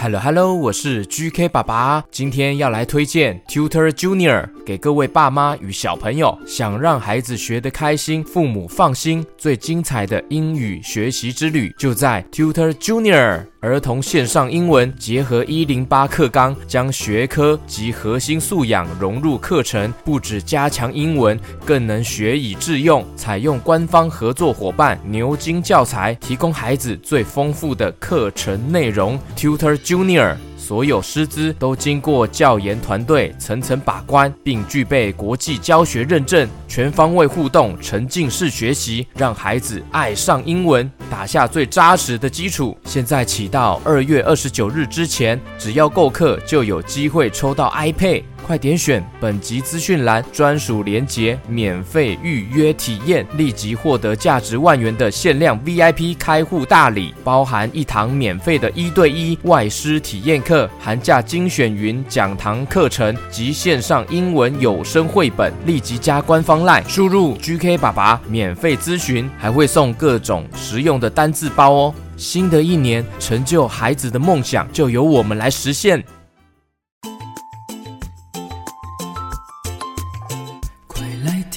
Hello Hello，我是 GK 爸爸，今天要来推荐 Tutor Junior 给各位爸妈与小朋友，想让孩子学得开心，父母放心，最精彩的英语学习之旅就在 Tutor Junior。儿童线上英文结合一零八课纲，将学科及核心素养融入课程，不止加强英文，更能学以致用。采用官方合作伙伴牛津教材，提供孩子最丰富的课程内容。Tutor Junior。所有师资都经过教研团队层层把关，并具备国际教学认证，全方位互动、沉浸式学习，让孩子爱上英文，打下最扎实的基础。现在起到二月二十九日之前，只要购课就有机会抽到 iPad。快点选本集资讯栏专属链接，免费预约体验，立即获得价值万元的限量 VIP 开户大礼，包含一堂免费的一对一外师体验课，寒假精选云讲堂课程及线上英文有声绘本。立即加官方 LINE，输入 GK 爸爸免费咨询，还会送各种实用的单字包哦。新的一年，成就孩子的梦想，就由我们来实现。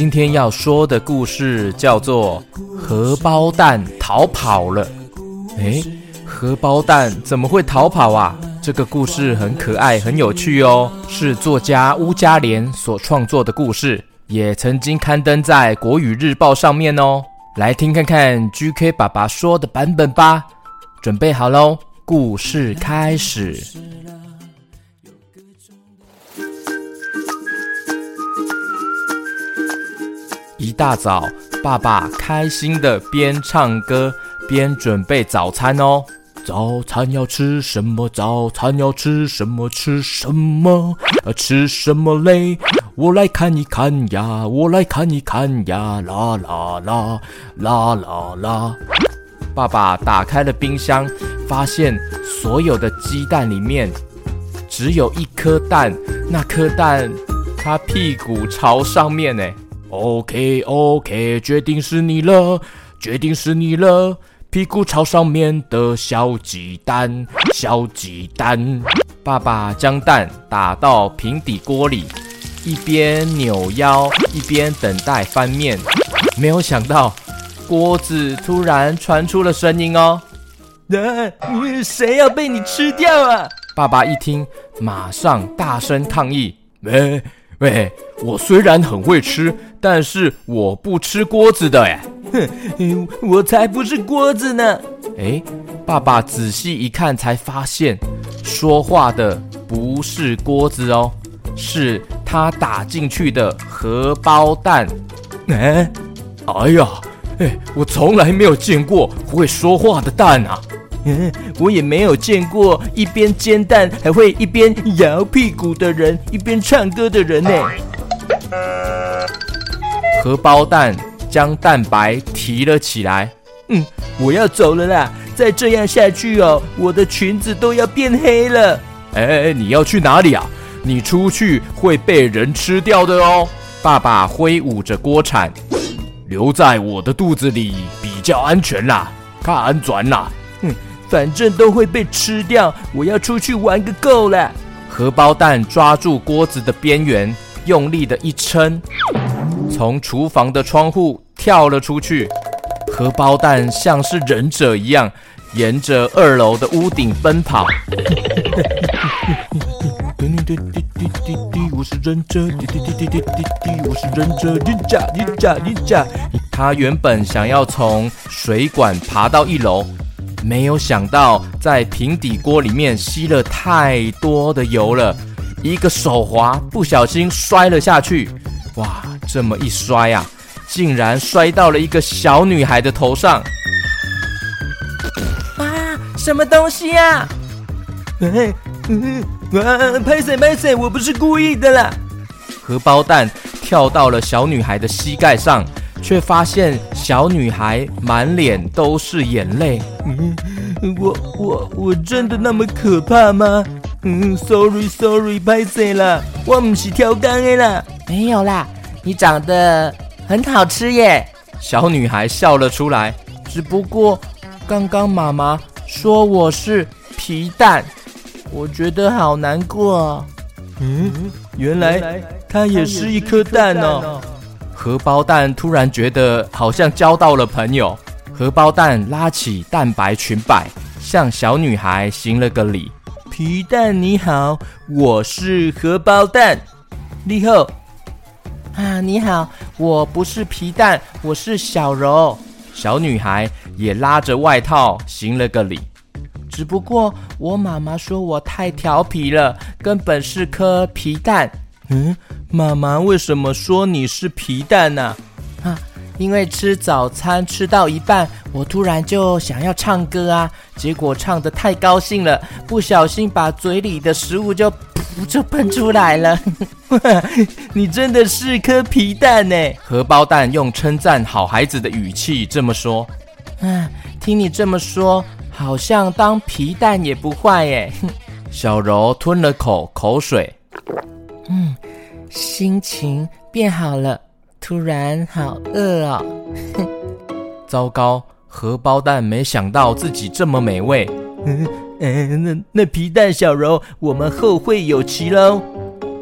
今天要说的故事叫做《荷包蛋逃跑了》。诶，荷包蛋怎么会逃跑啊？这个故事很可爱，很有趣哦，是作家乌加莲所创作的故事，也曾经刊登在《国语日报》上面哦。来听看看 GK 爸爸说的版本吧。准备好喽，故事开始。一大早，爸爸开心地边唱歌边准备早餐哦。早餐要吃什么？早餐要吃什么？吃什么？啊，吃什么嘞？我来看一看呀，我来看一看呀，啦啦啦，啦啦啦。爸爸打开了冰箱，发现所有的鸡蛋里面只有一颗蛋，那颗蛋它屁股朝上面呢。OK OK，决定是你了，决定是你了。屁股朝上面的小鸡蛋，小鸡蛋。爸爸将蛋打到平底锅里，一边扭腰一边等待翻面。没有想到，锅子突然传出了声音哦！啊，谁要被你吃掉啊？爸爸一听，马上大声抗议：喂喂，我虽然很会吃。但是我不吃锅子的哎，哼，我才不是锅子呢！哎，爸爸仔细一看才发现，说话的不是锅子哦，是他打进去的荷包蛋。哎，哎呀，哎，我从来没有见过会说话的蛋啊！嗯，我也没有见过一边煎蛋还会一边摇屁股的人，一边唱歌的人呢。荷包蛋将蛋白提了起来。嗯，我要走了啦！再这样下去哦，我的裙子都要变黑了。哎，你要去哪里啊？你出去会被人吃掉的哦。爸爸挥舞着锅铲，留在我的肚子里比较安全啦，看安全啦。嗯，反正都会被吃掉，我要出去玩个够了。荷包蛋抓住锅子的边缘，用力的一撑。从厨房的窗户跳了出去，荷包蛋像是忍者一样，沿着二楼的屋顶奔跑。我是忍者，我是忍者，忍者，忍者，忍者。他原本想要从水管爬到一楼，没有想到在平底锅里面吸了太多的油了，一个手滑，不小心摔了下去。哇！这么一摔啊，竟然摔到了一个小女孩的头上！啊，什么东西呀？哎，嗯，啊，拍谢拍谢，我不是故意的啦。荷包蛋跳到了小女孩的膝盖上，却发现小女孩满脸都是眼泪。嗯，我我我真的那么可怕吗？嗯，sorry sorry，拍谢啦，我不是跳钢的啦。没有啦，你长得很好吃耶。小女孩笑了出来，只不过刚刚妈妈说我是皮蛋，我觉得好难过。嗯，原来它也是一颗蛋哦。荷包蛋突然觉得好像交到了朋友。荷包蛋拉起蛋白裙摆，向小女孩行了个礼。皮蛋你好，我是荷包蛋。你好。啊，你好，我不是皮蛋，我是小柔。小女孩也拉着外套行了个礼。只不过我妈妈说我太调皮了，根本是颗皮蛋。嗯，妈妈为什么说你是皮蛋呢？啊？因为吃早餐吃到一半，我突然就想要唱歌啊，结果唱得太高兴了，不小心把嘴里的食物就就喷出来了。你真的是颗皮蛋呢！荷包蛋用称赞好孩子的语气这么说。嗯，听你这么说，好像当皮蛋也不坏耶。小柔吞了口口水，嗯，心情变好了，突然好饿哦。糟糕，荷包蛋没想到自己这么美味。那那皮蛋小柔，我们后会有期喽。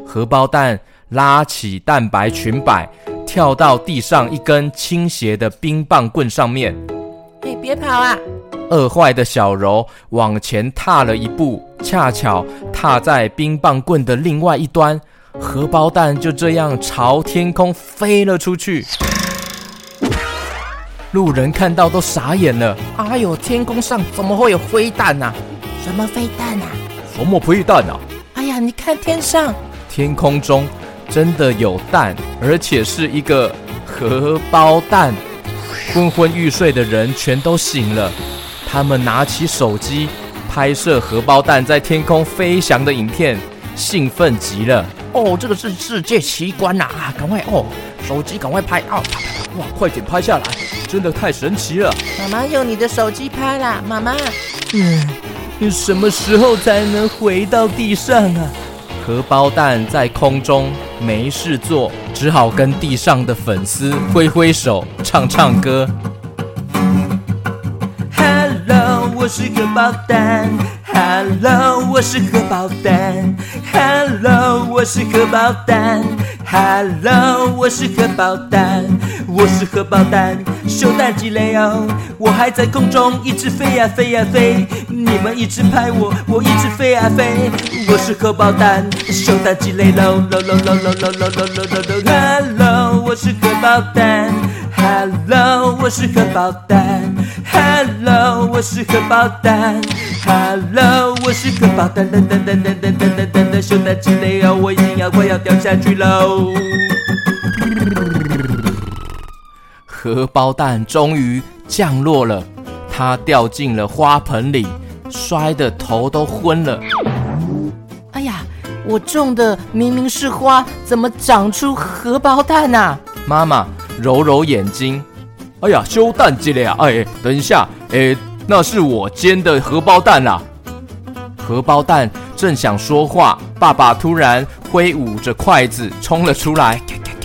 荷包蛋拉起蛋白裙摆，跳到地上一根倾斜的冰棒棍上面。哎，别跑啊！饿坏的小柔往前踏了一步，恰巧踏在冰棒棍的另外一端，荷包蛋就这样朝天空飞了出去。路人看到都傻眼了。哎呦，天空上怎么会有灰蛋啊？什么飞弹啊？什么飞弹啊？哎呀，你看天上。天空中真的有蛋，而且是一个荷包蛋。昏昏欲睡的人全都醒了，他们拿起手机拍摄荷包蛋在天空飞翔的影片，兴奋极了。哦，这个是世界奇观呐！啊，赶快哦，手机赶快拍哦！哇，快点拍下来，真的太神奇了！妈妈用你的手机拍啦，妈妈。嗯，你什么时候才能回到地上啊？荷包蛋在空中没事做，只好跟地上的粉丝挥挥手，唱唱歌。Hello，我是荷包蛋。Hello，我是荷包蛋。Hello，我是荷包蛋。Hello，我是荷包蛋。我是荷包蛋，秀蛋鸡肋哦！我还在空中一直飞呀飞呀飞，你们一直拍我，我一直飞呀飞。我是荷包蛋，秀蛋鸡肋喽喽喽喽喽喽喽喽喽喽！Hello，我是荷包蛋。Hello，我是荷包蛋。Hello，我是荷包蛋。Hello，我是荷包蛋。噔噔噔噔噔噔噔噔噔，秀蛋鸡肋哦！我已经要快要掉下去喽。荷包蛋终于降落了，它掉进了花盆里，摔得头都昏了。哎呀，我种的明明是花，怎么长出荷包蛋啊？妈妈揉揉眼睛，哎呀，修蛋机了呀！哎，等一下，哎，那是我煎的荷包蛋啦。荷包蛋正想说话，爸爸突然挥舞着筷子冲了出来，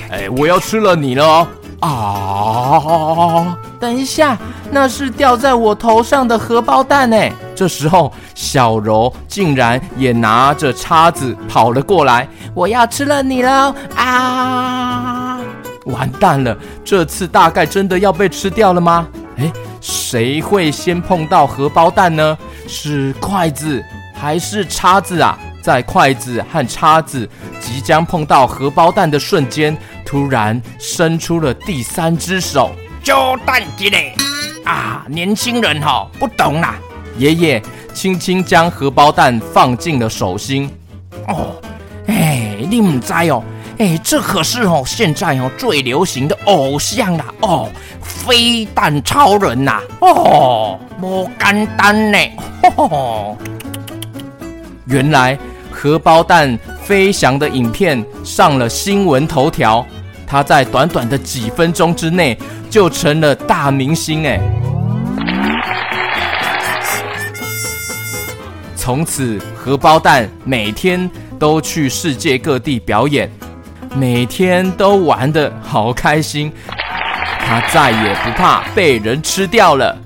哎，我要吃了你了哦！啊！等一下，那是掉在我头上的荷包蛋呢。这时候，小柔竟然也拿着叉子跑了过来，我要吃了你了！啊！完蛋了，这次大概真的要被吃掉了吗？诶，谁会先碰到荷包蛋呢？是筷子还是叉子啊？在筷子和叉子即将碰到荷包蛋的瞬间，突然伸出了第三只手，就蛋鸡嘞啊！年轻人哈、哦、不懂啦。爷爷轻轻将荷包蛋放进了手心。哦，哎，你唔知哦，哎，这可是哦现在哦最流行的偶像啦哦，飞蛋超人呐哦，莫简单呢。呵呵原来荷包蛋飞翔的影片上了新闻头条，他在短短的几分钟之内就成了大明星哎！从此荷包蛋每天都去世界各地表演，每天都玩得好开心，他再也不怕被人吃掉了。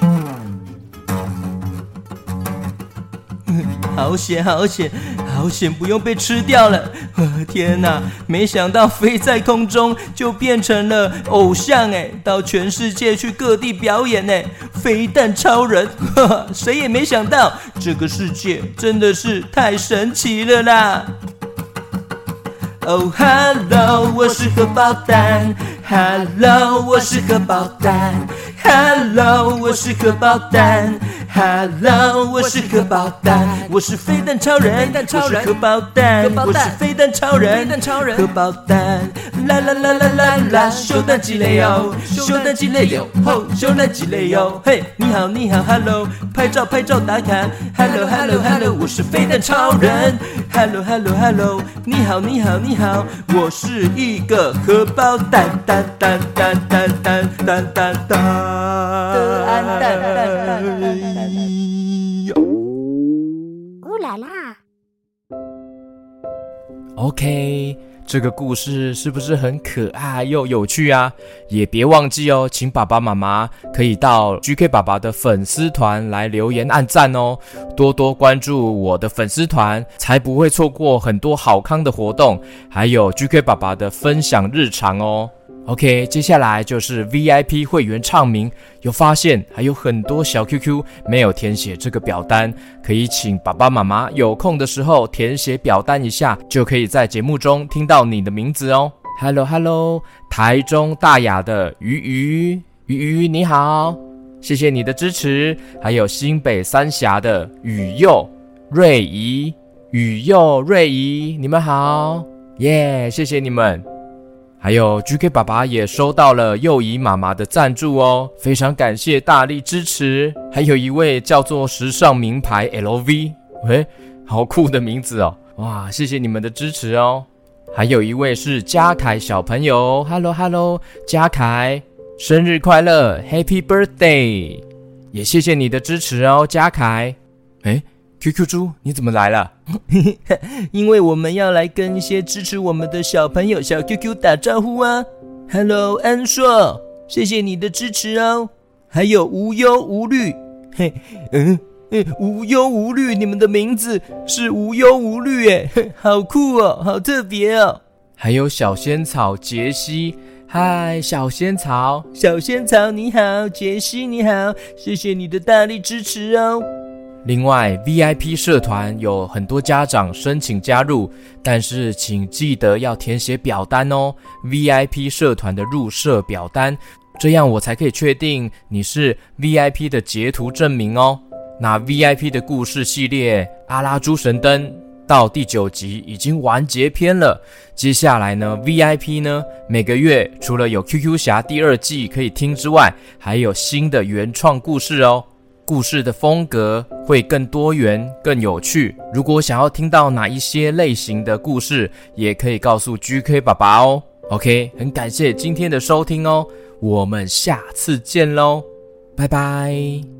好险，好险，好险！不用被吃掉了。天哪，没想到飞在空中就变成了偶像哎，到全世界去各地表演哎，飞弹超人，呵呵，谁也没想到这个世界真的是太神奇了啦！哦，Hello，我是荷包蛋。Hello，我是荷包蛋。Hello，我是荷包蛋。Hello，我是荷包蛋，我是飞弹超人，我是荷包蛋，我是飞弹超人，荷包蛋，啦啦啦啦啦啦，修蛋鸡肋哟，修蛋鸡肋哟，吼，修蛋鸡肋哟，嘿，你好你好，Hello，拍照拍照打卡，Hello Hello Hello，我是飞的超人，Hello Hello Hello，你好你好你好，我是一个荷包蛋蛋蛋蛋蛋蛋蛋蛋蛋，蛋蛋蛋。呜啦啦！OK，这个故事是不是很可爱又有趣啊？也别忘记哦，请爸爸妈妈可以到 GK 爸爸的粉丝团来留言按赞哦，多多关注我的粉丝团，才不会错过很多好康的活动，还有 GK 爸爸的分享日常哦。OK，接下来就是 VIP 会员唱名。有发现还有很多小 QQ 没有填写这个表单，可以请爸爸妈妈有空的时候填写表单一下，就可以在节目中听到你的名字哦。Hello Hello，台中大雅的鱼鱼鱼鱼你好，谢谢你的支持。还有新北三峡的雨佑瑞怡雨佑瑞怡，你们好，耶，谢谢你们。还有 GK 爸爸也收到了幼仪妈妈的赞助哦，非常感谢大力支持。还有一位叫做时尚名牌 LV，喂，好酷的名字哦！哇，谢谢你们的支持哦。还有一位是嘉凯小朋友，Hello Hello，嘉凯，生日快乐，Happy Birthday！也谢谢你的支持哦，嘉凯。诶 QQ 猪，你怎么来了？因为我们要来跟一些支持我们的小朋友小 QQ 打招呼啊！Hello，安硕，谢谢你的支持哦。还有无忧无虑，嘿，嗯嗯，无忧无虑，你们的名字是无忧无虑，诶，好酷哦，好特别哦。还有小仙草杰西，嗨，小仙草，小仙草你好，杰西你好，谢谢你的大力支持哦。另外，VIP 社团有很多家长申请加入，但是请记得要填写表单哦。VIP 社团的入社表单，这样我才可以确定你是 VIP 的截图证明哦。那 VIP 的故事系列《阿拉猪神灯》到第九集已经完结篇了，接下来呢，VIP 呢每个月除了有 QQ 侠第二季可以听之外，还有新的原创故事哦。故事的风格会更多元、更有趣。如果想要听到哪一些类型的故事，也可以告诉 GK 爸爸哦。OK，很感谢今天的收听哦，我们下次见喽，拜拜。